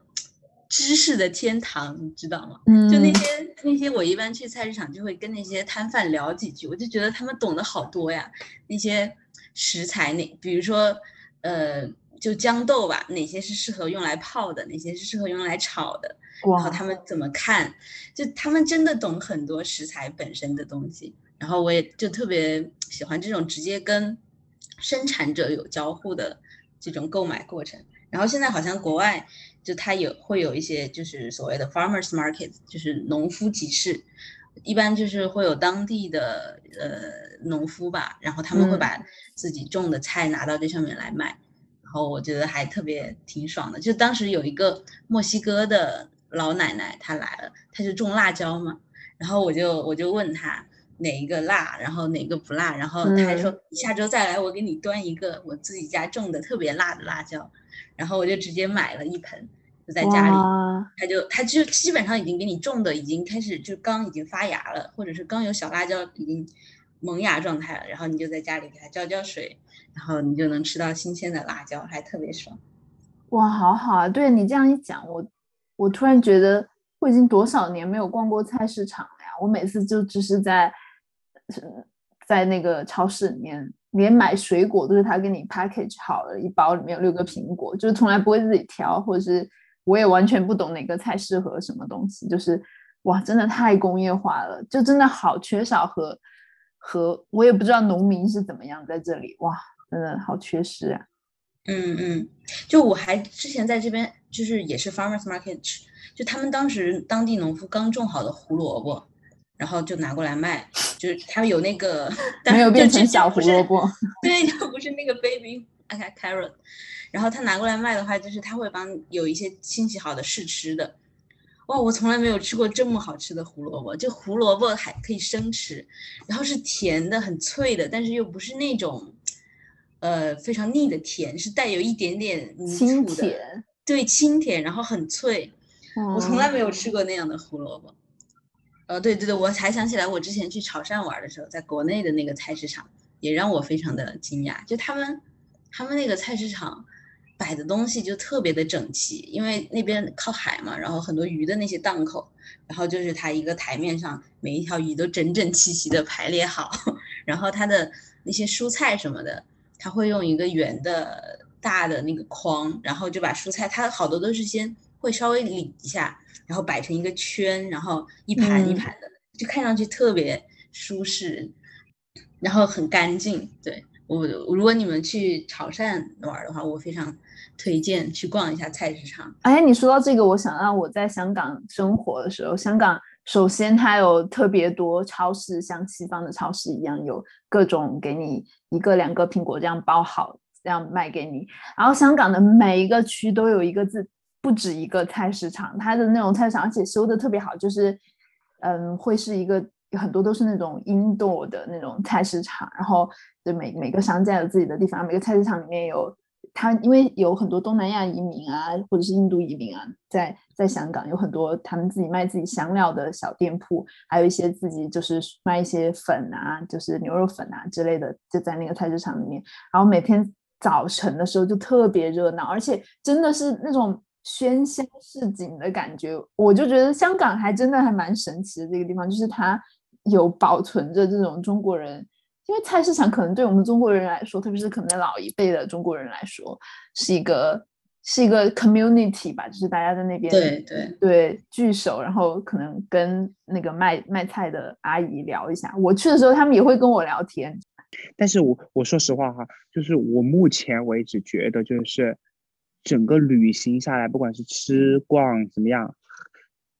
知识的天堂，你知道吗？嗯，就那些那些我一般去菜市场就会跟那些摊贩聊几句，我就觉得他们懂得好多呀。那些食材，那比如说呃。就豇豆吧，哪些是适合用来泡的，哪些是适合用来炒的，然后他们怎么看，就他们真的懂很多食材本身的东西。然后我也就特别喜欢这种直接跟生产者有交互的这种购买过程。然后现在好像国外就它有会有一些就是所谓的 farmers market，就是农夫集市，一般就是会有当地的呃农夫吧，然后他们会把自己种的菜拿到这上面来卖。然后我觉得还特别挺爽的，就当时有一个墨西哥的老奶奶，她来了，她就种辣椒嘛，然后我就我就问她哪一个辣，然后哪个不辣，然后她还说你下周再来，我给你端一个我自己家种的特别辣的辣椒，然后我就直接买了一盆，就在家里，他就他就基本上已经给你种的已经开始就刚已经发芽了，或者是刚有小辣椒已经萌芽状态了，然后你就在家里给它浇浇水。然后你就能吃到新鲜的辣椒，还特别爽。哇，好好啊！对你这样一讲，我我突然觉得我已经多少年没有逛过菜市场了呀！我每次就只是在在那个超市里面，连买水果都是他给你 package 好了，一包里面有六个苹果，就是从来不会自己挑，或者是我也完全不懂哪个菜适合什么东西，就是哇，真的太工业化了，就真的好缺少和和我也不知道农民是怎么样在这里哇。真的好缺失啊！嗯嗯，就我还之前在这边，就是也是 farmers market，就他们当时当地农夫刚种好的胡萝卜，然后就拿过来卖，就是他们有那个没有变成小胡萝卜，对，就不是那个 baby carrot，然后他拿过来卖的话，就是他会帮有一些清洗好的试吃的。哇，我从来没有吃过这么好吃的胡萝卜，就胡萝卜还可以生吃，然后是甜的，很脆的，但是又不是那种。呃，非常腻的甜，是带有一点点清甜，对，清甜，然后很脆。我从来没有吃过那样的胡萝卜。呃，对对对，我才想起来，我之前去潮汕玩的时候，在国内的那个菜市场也让我非常的惊讶，就他们他们那个菜市场摆的东西就特别的整齐，因为那边靠海嘛，然后很多鱼的那些档口，然后就是它一个台面上每一条鱼都整整齐齐的排列好，然后它的那些蔬菜什么的。他会用一个圆的大的那个筐，然后就把蔬菜，它好多都是先会稍微理一下，然后摆成一个圈，然后一盘一盘的，就看上去特别舒适，然后很干净。对我，如果你们去潮汕玩的话，我非常推荐去逛一下菜市场。哎，你说到这个，我想到我在香港生活的时候，香港。首先，它有特别多超市，像西方的超市一样，有各种给你一个两个苹果这样包好，这样卖给你。然后，香港的每一个区都有一个字，不止一个菜市场，它的那种菜市场，而且修的特别好，就是嗯，会是一个很多都是那种 indoor 的那种菜市场，然后就每每个商家有自己的地方，每个菜市场里面有。他因为有很多东南亚移民啊，或者是印度移民啊，在在香港有很多他们自己卖自己香料的小店铺，还有一些自己就是卖一些粉啊，就是牛肉粉啊之类的，就在那个菜市场里面。然后每天早晨的时候就特别热闹，而且真的是那种喧嚣市井的感觉。我就觉得香港还真的还蛮神奇的这个地方，就是它有保存着这种中国人。因为菜市场可能对我们中国人来说，特别是可能老一辈的中国人来说，是一个是一个 community 吧，就是大家在那边对对对聚首，然后可能跟那个卖卖菜的阿姨聊一下。我去的时候，他们也会跟我聊天。但是我我说实话哈，就是我目前为止觉得，就是整个旅行下来，不管是吃逛怎么样，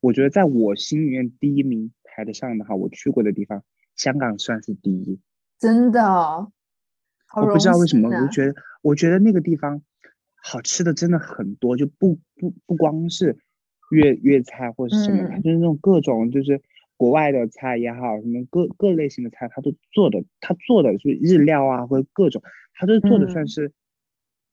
我觉得在我心里面第一名排得上的哈，我去过的地方，香港算是第一。真的，我不知道为什么，我觉得，我觉得那个地方好吃的真的很多，就不不不光是粤粤菜或者什么，就是那种各种就是国外的菜也好，什么各各类型的菜，他都做的，他做的就是日料啊，或者各种，他都做的算是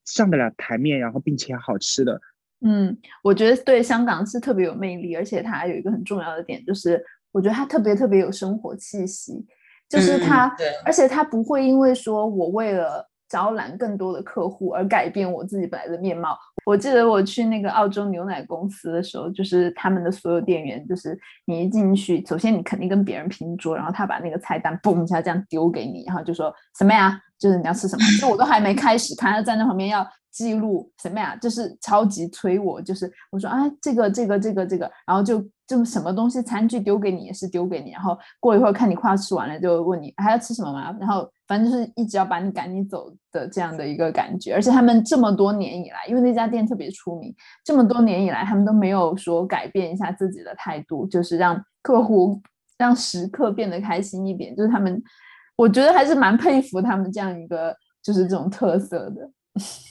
上得了台面，然后并且好吃的。嗯，我觉得对香港是特别有魅力，而且它有一个很重要的点，就是我觉得它特别特别有生活气息，就是他，对，而且他不会因为说我为了招揽更多的客户而改变我自己本来的面貌。我记得我去那个澳洲牛奶公司的时候，就是他们的所有店员，就是你一进去，首先你肯定跟别人拼桌，然后他把那个菜单嘣一下这样丢给你，然后就说什么呀？就是你要吃什么？就我都还没开始看，他站在旁边要记录什么呀？就是超级催我，就是我说啊，这个这个这个这个，然后就就什么东西餐具丢给你也是丢给你，然后过一会儿看你快要吃完了，就问你还要吃什么吗？然后反正就是一直要把你赶你走的这样的一个感觉。而且他们这么多年以来，因为那家店特别出名，这么多年以来他们都没有说改变一下自己的态度，就是让客户让食客变得开心一点，就是他们。我觉得还是蛮佩服他们这样一个就是这种特色的。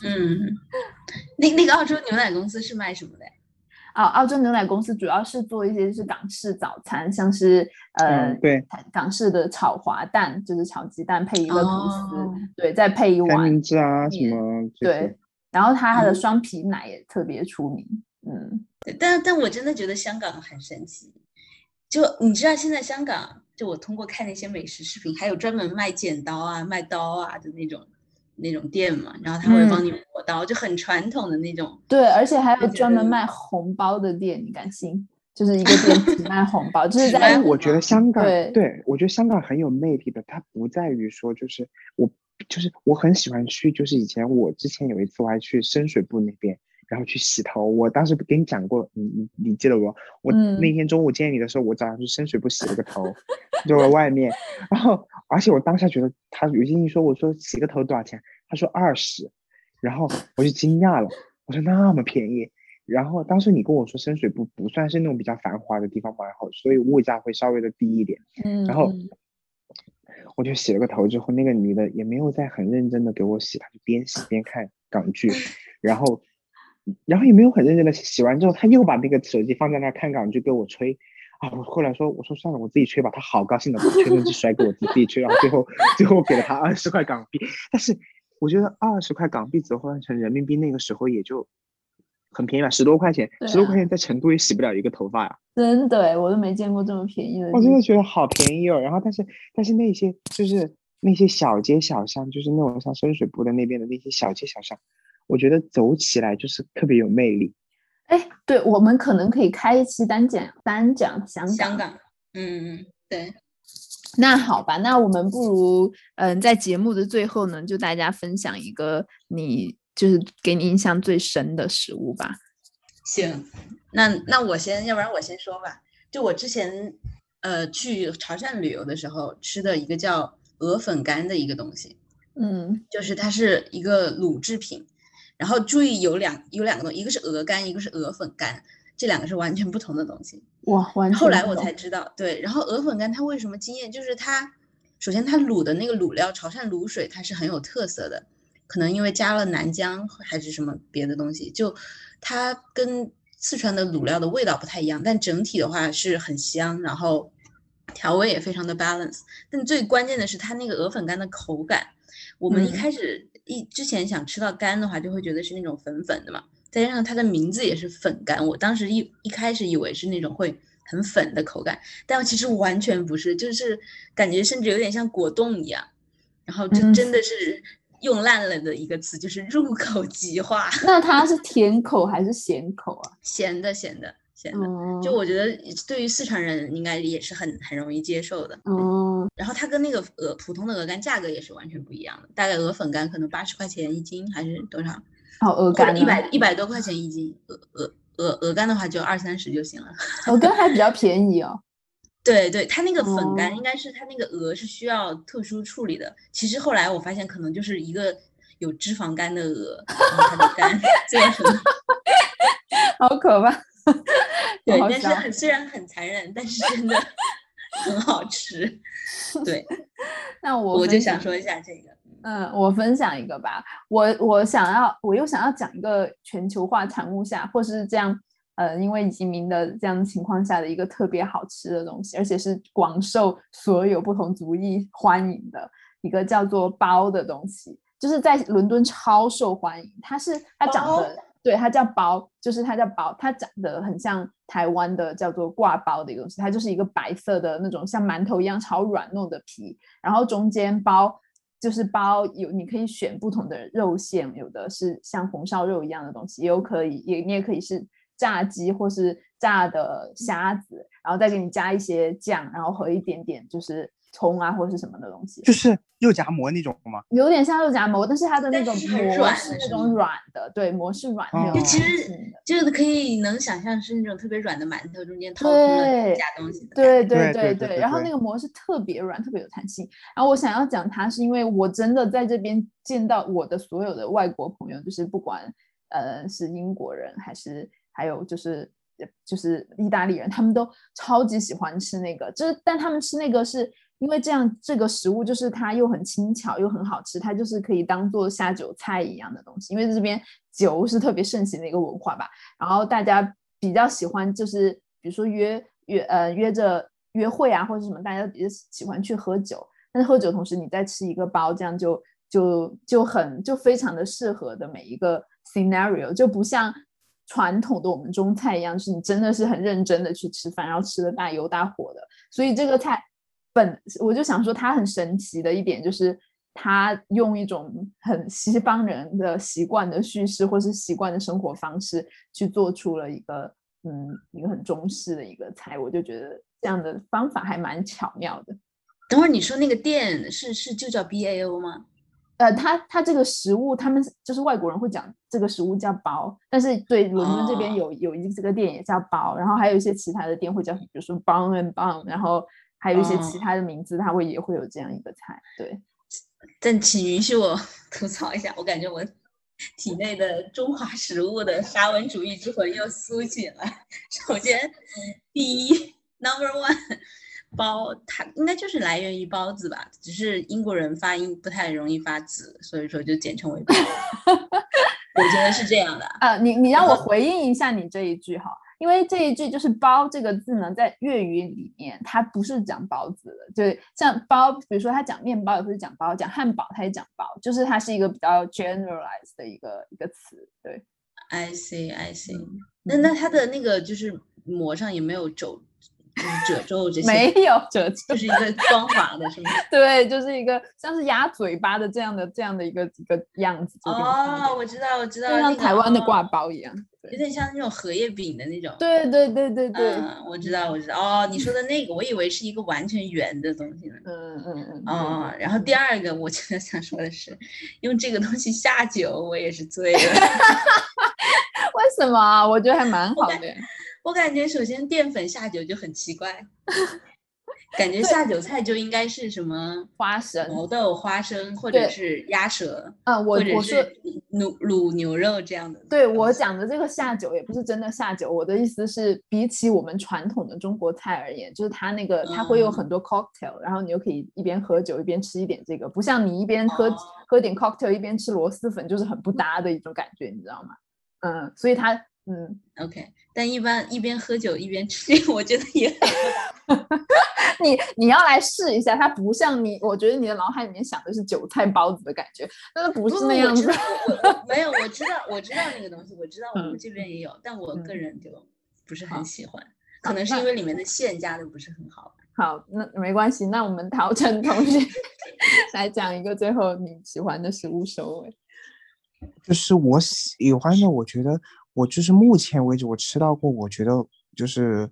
嗯，那那个澳洲牛奶公司是卖什么的？啊，澳洲牛奶公司主要是做一些是港式早餐，像是呃，对，港式的炒滑蛋，就是炒鸡蛋配一个吐司，对，再配一碗三明治啊什么。对，然后它它的双皮奶也特别出名。嗯，但但我真的觉得香港很神奇。就你知道现在香港，就我通过看那些美食视频，还有专门卖剪刀啊、卖刀啊的那种那种店嘛，然后他会帮你磨刀，就很传统的那种。对，而且还有专门卖红包的店，你敢信？就是一个店 只卖红包，就是在我觉得香港对对，我觉得香港很有魅力的，它不在于说就是我就是我很喜欢去，就是以前我之前有一次我还去深水埗那边。然后去洗头，我当时跟你讲过，你你你记得不？我那天中午见你的时候，我早上去深水埗洗了个头，就在外面。然后，而且我当下觉得他有些人说，我说洗个头多少钱？他说二十，然后我就惊讶了，我说那么便宜。然后当时你跟我说深水埗不算是那种比较繁华的地方嘛，然后所以物价会稍微的低一点。嗯，然后我就洗了个头之后，那个女的也没有再很认真的给我洗，她就边洗边看港剧，然后。然后也没有很认真的洗完之后，他又把那个手机放在那看港剧给我吹啊！我后来说，我说算了，我自己吹吧。他好高兴的把吹风机甩给我自己吹，然后最后最后给了他二十块港币。但是我觉得二十块港币折换成人民币那个时候也就很便宜吧，十多块钱，十多块钱在成都也洗不了一个头发呀。真的，我都没见过这么便宜的。我真的觉得好便宜哦。然后但是但是那些就是那些小街小巷，就是那种像深水埗的那边的那些小街小巷。我觉得走起来就是特别有魅力。哎，对，我们可能可以开一期单讲单讲香港。香港，嗯嗯，对。那好吧，那我们不如嗯，在节目的最后呢，就大家分享一个你就是给你印象最深的食物吧。行，那那我先，要不然我先说吧。就我之前呃去潮汕旅游的时候吃的一个叫鹅粉干的一个东西，嗯，就是它是一个卤制品。然后注意有两有两个东西，一个是鹅肝，一个是鹅粉干，这两个是完全不同的东西。哇，完全。后来我才知道，对。然后鹅粉干它为什么惊艳？就是它首先它卤的那个卤料，潮汕卤水，它是很有特色的。可能因为加了南姜还是什么别的东西，就它跟四川的卤料的味道不太一样，但整体的话是很香，然后调味也非常的 balance。但最关键的是它那个鹅粉干的口感，我们一开始。一之前想吃到干的话，就会觉得是那种粉粉的嘛，再加上它的名字也是粉干，我当时一一开始以为是那种会很粉的口感，但其实完全不是，就是感觉甚至有点像果冻一样，然后就真的是用烂了的一个词，就是入口即化。那它是甜口还是咸口啊？咸的，咸的。咸的就我觉得，对于四川人应该也是很很容易接受的。哦，然后它跟那个鹅普通的鹅肝价格也是完全不一样的，大概鹅粉干可能八十块钱一斤还是多少？哦，鹅肝一百一百多块钱一斤，鹅鹅鹅鹅肝的话就二三十就行了。鹅肝还比较便宜哦。对对，它那个粉干应该是它那个鹅是需要特殊处理的。其实后来我发现，可能就是一个有脂肪肝的鹅，它的肝做成。好可怕。对，但是很虽然很残忍，但是真的很好吃。对，那我我就想说一下这个。嗯，我分享一个吧。我我想要，我又想要讲一个全球化产物下，或是这样，呃，因为移民的这样的情况下的一个特别好吃的东西，而且是广受所有不同族裔欢迎的一个叫做包的东西，就是在伦敦超受欢迎。它是它长得。对，它叫包，就是它叫包，它长得很像台湾的叫做挂包的一个东西，它就是一个白色的那种像馒头一样超软糯的皮，然后中间包就是包有你可以选不同的肉馅，有的是像红烧肉一样的东西，也有可以也你也可以是炸鸡或是炸的虾子，然后再给你加一些酱，然后和一点点就是葱啊或是什么的东西，就是肉夹馍那种吗？有点像肉夹馍，但是它的那种但是很馍软是是那种软的，对，馍是软，没有哦就其实就是可以能想象是那种特别软的馒头，中间掏空了对加东西的。对对对对然后那个膜是特别软，特别有弹性。然后我想要讲它，是因为我真的在这边见到我的所有的外国朋友，就是不管呃是英国人还是还有就是呃就是意大利人，他们都超级喜欢吃那个，就是但他们吃那个是因为这样这个食物就是它又很轻巧又很好吃，它就是可以当做下酒菜一样的东西。因为这边酒是特别盛行的一个文化吧，然后大家比较喜欢就是比如说约约呃约着约会啊或者什么，大家比较喜欢去喝酒，但是喝酒同时你再吃一个包，这样就就就很就非常的适合的每一个 scenario，就不像传统的我们中菜一样，是你真的是很认真的去吃饭，然后吃的大油大火的，所以这个菜本我就想说它很神奇的一点就是。他用一种很西方人的习惯的叙事，或是习惯的生活方式，去做出了一个嗯一个很中式的一个菜，我就觉得这样的方法还蛮巧妙的。等会儿你说那个店是是就叫 B A O 吗？呃，它它这个食物，他们就是外国人会讲这个食物叫包，但是对伦敦这边哦有有一这个店也叫包，然后还有一些其他的店会叫，比如说 Bun and Bun，然后还有一些其哦他的名字，它会也会有这样一个菜，对。但请允许我 吐槽一下，我感觉我体内的中华食物的沙文主义之魂又苏醒了。首先，第一，Number One，包它应该就是来源于包子吧，只是英国人发音不太容易发子，所以说就简称为包。我觉得是这样的。啊，你你让我回应一下你这一句哈，因为这一句就是“包”这个字呢，在粤语里面它不是讲包子的，就是像包，比如说他讲面包也会讲包，讲汉堡他也讲包，就是它是一个比较 generalized 的一个一个词，对。I see, I see。嗯那那它的那个就是膜上也没有褶，就是褶皱这些，没有褶皱，就是一个光滑的，是吗？对，就是一个像是鸭嘴巴的这样的这样的一个一个样子，哦，我知道，我知道，就像台湾的哦挂包一样。有点像那种荷叶饼的那种。对对对对对，嗯，我知道，我知道。哦，你说的那个，我以为是一个完全圆的东西呢。嗯嗯嗯。哦，然后第二个，我真的想说的是，用这个东西下酒，我也是醉了。为什么啊？我觉得还蛮好感的。我感觉首先淀粉下酒就很奇怪，感觉下酒菜就应该是什么花生，毛豆、花生，或者是鸭舌，嗯，我我说是卤卤牛肉这样的。对我讲的这个下酒也不是真的下酒，我的意思是，比起我们传统的中国菜而言，就是它那个它会有嗯很多 cocktail，、然后你又可以一边喝酒一边吃一点这个，不像你一边喝、哦喝点 cocktail 一边吃螺蛳粉，就是很不搭的一种感觉，你知道吗？嗯，所以它嗯，OK，但一般一边喝酒一边吃，我觉得也很 你你要来试一下，它不像你，我觉得你的脑海里面想的是韭菜包子的感觉，但是不是不那样子没有，我知道我知道那个东西，我知道我们嗯这边也有，但我个嗯人就不是很喜欢，好可能是因为里面的馅加的不是很好。好，那没关系，那我们陶晨同学来讲一个最后你喜欢的食物收尾。就是我喜欢的，我觉得我就是目前为止我吃到过，我觉得就是，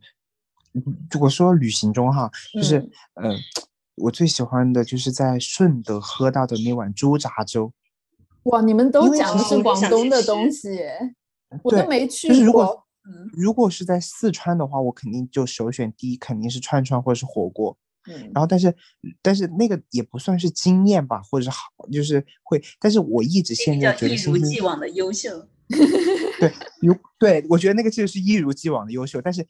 嗯如果说旅行中哈，就是嗯呃，我最喜欢的就是在顺德喝到的那碗猪杂粥。哇，你们都讲的是广东的东西，我都没去就是如果如果是在四川的话，我肯定就首选第一肯定是串串或者是火锅。嗯然后但是但是那个也不算是惊艳吧，或者是好，就是会，但是我一直现在觉得一如既往的优秀。对，如对我觉得那个就是一如既往的优秀，但是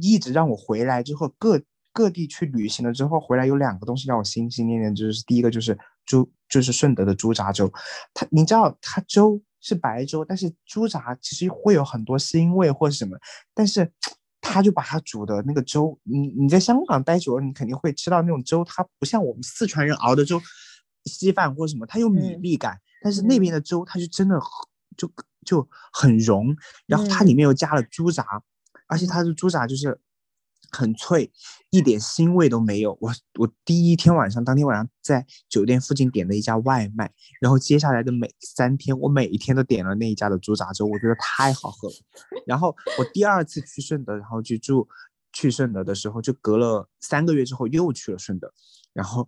一直让我回来之后各各地去旅行了之后回来有两个东西让我心心念念，就是第一个就是猪，就是顺德的猪杂粥，它你知道它粥是白粥，但是猪杂其实会有很多腥味或者什么，但是。他就把它煮的那个粥，你你在香港待久了，你肯定会吃到那种粥，它不像我们四川人熬的粥，稀饭或者什么，它有米嗯粒感，但是那边嗯的粥它是真的就就很融，然后它里面又加了猪杂，而且它的猪杂就是很脆，一点腥味都没有。我我第一天晚上当天晚上在酒店附近点了一家外卖，然后接下来的每三天我每一天都点了那一家的猪杂粥，我觉得太好喝了。然后我第二次去顺德，然后去住去顺德的时候，就隔了三个月之后又去了顺德，然后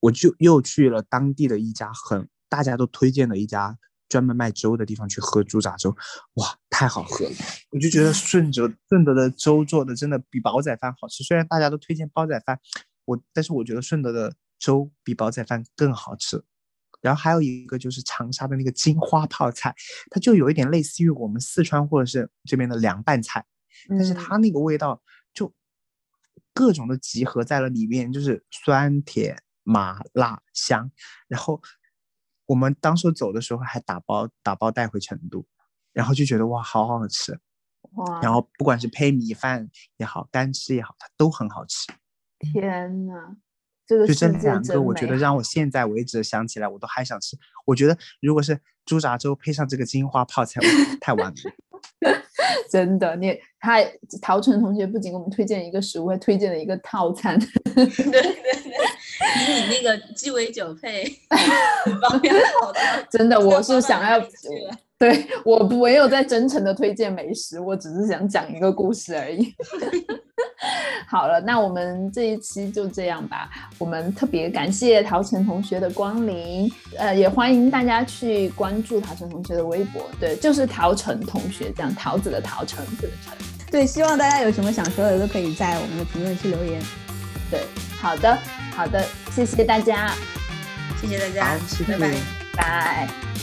我就又去了当地的一家很。大家都推荐的一家专门卖粥的地方去喝猪杂粥，哇，太好喝了！我就觉得顺德顺德的粥做的真的比煲仔饭好吃。虽然大家都推荐煲仔饭，我但是我觉得顺德的粥比煲仔饭更好吃。然后还有一个就是长沙的那个金花泡菜，它就有一点类似于我们四川或者是这边的凉拌菜，但是它那个味道就各种的集合在了里面，就是酸甜麻辣香，然后。我们当时走的时候还打包打包带回成都，然后就觉得哇，好好吃，哇！然后不管是配米饭也好，干吃也好，它都很好吃。天呐，这个就这两个，我觉得让我现在为止想起来，我都还想吃。我觉得如果是猪杂粥配上这个金花泡菜，太完美。真的，你他陶晨同学不仅给我们推荐一个食物，还推荐了一个套餐。对对对，以你那个鸡尾酒配 方便好的，真的，我是想要。对我没有在真诚的推荐美食，我只是想讲一个故事而已。好了，那我们这一期就这样吧。我们特别感谢陶晨同学的光临，呃，也欢迎大家去关注陶晨同学的微博，对，就是陶晨同学，这样桃子的陶，橙子的橙。对，希望大家有什么想说的都可以在我们的评论区留言。对，好的，好的，谢谢大家，谢谢大家，拜拜，拜。